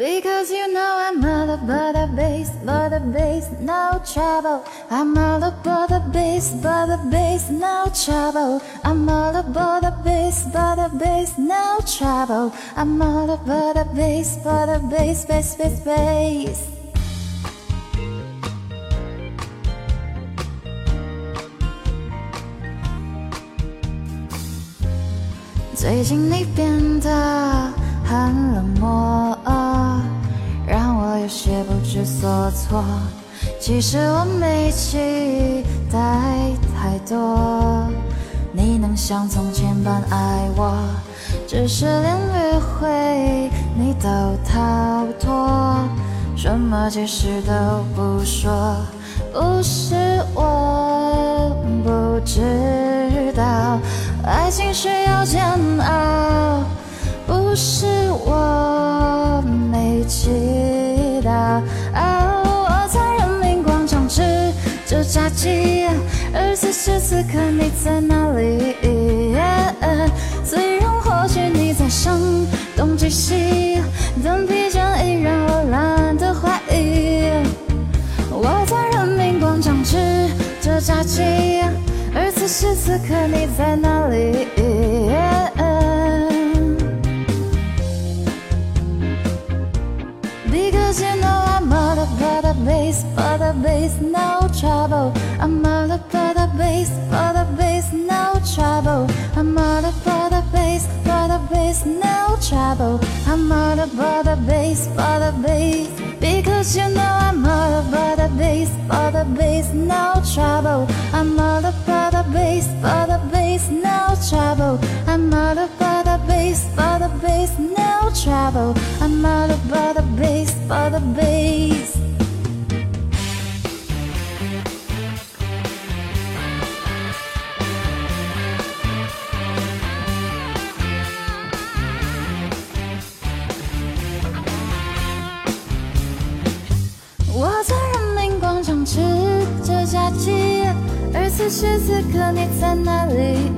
Because you know I'm all about the bass, but the bass, no trouble. I'm all about the bass, but the bass, no trouble. I'm all about the bass, but the bass, no trouble. I'm all about the bass, but the bass, bass, bass, bass. 最近你变得很冷漠，让我有些 不知所措。其实我没期待太多，你能像从前般爱我，只是连约会你都逃脱，什么解释都不说。不是我不知道，爱情需要煎熬。不是我没祈而此时此刻你在哪里？虽然或许你在声东击西，但疲倦已让我懒得怀疑。我在人民广场吃着炸鸡，而此时此刻你在哪 Because you know I'm out of butter base, the base, no trouble. I'm out of butter base, the base, no trouble. I'm out of butter base, the base, no trouble. I'm out of butter base, the base. Because you know I'm out of butter base, the base, no trouble. I'm out of butter base, the base, no trouble. I'm out of butter base, the base, no trouble. I'm out 我在人民广场吃着炸鸡，而此时此刻你在哪里？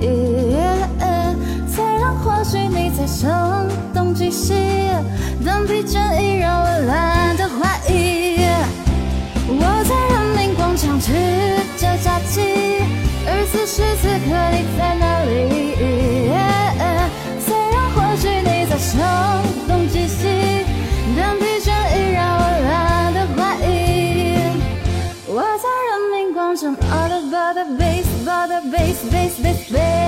时此刻你在哪里？虽然或许你在声东击西，但疲倦已让我懒得怀疑。我在人民广场，all about the bass, about the bass, bass, bass, bass。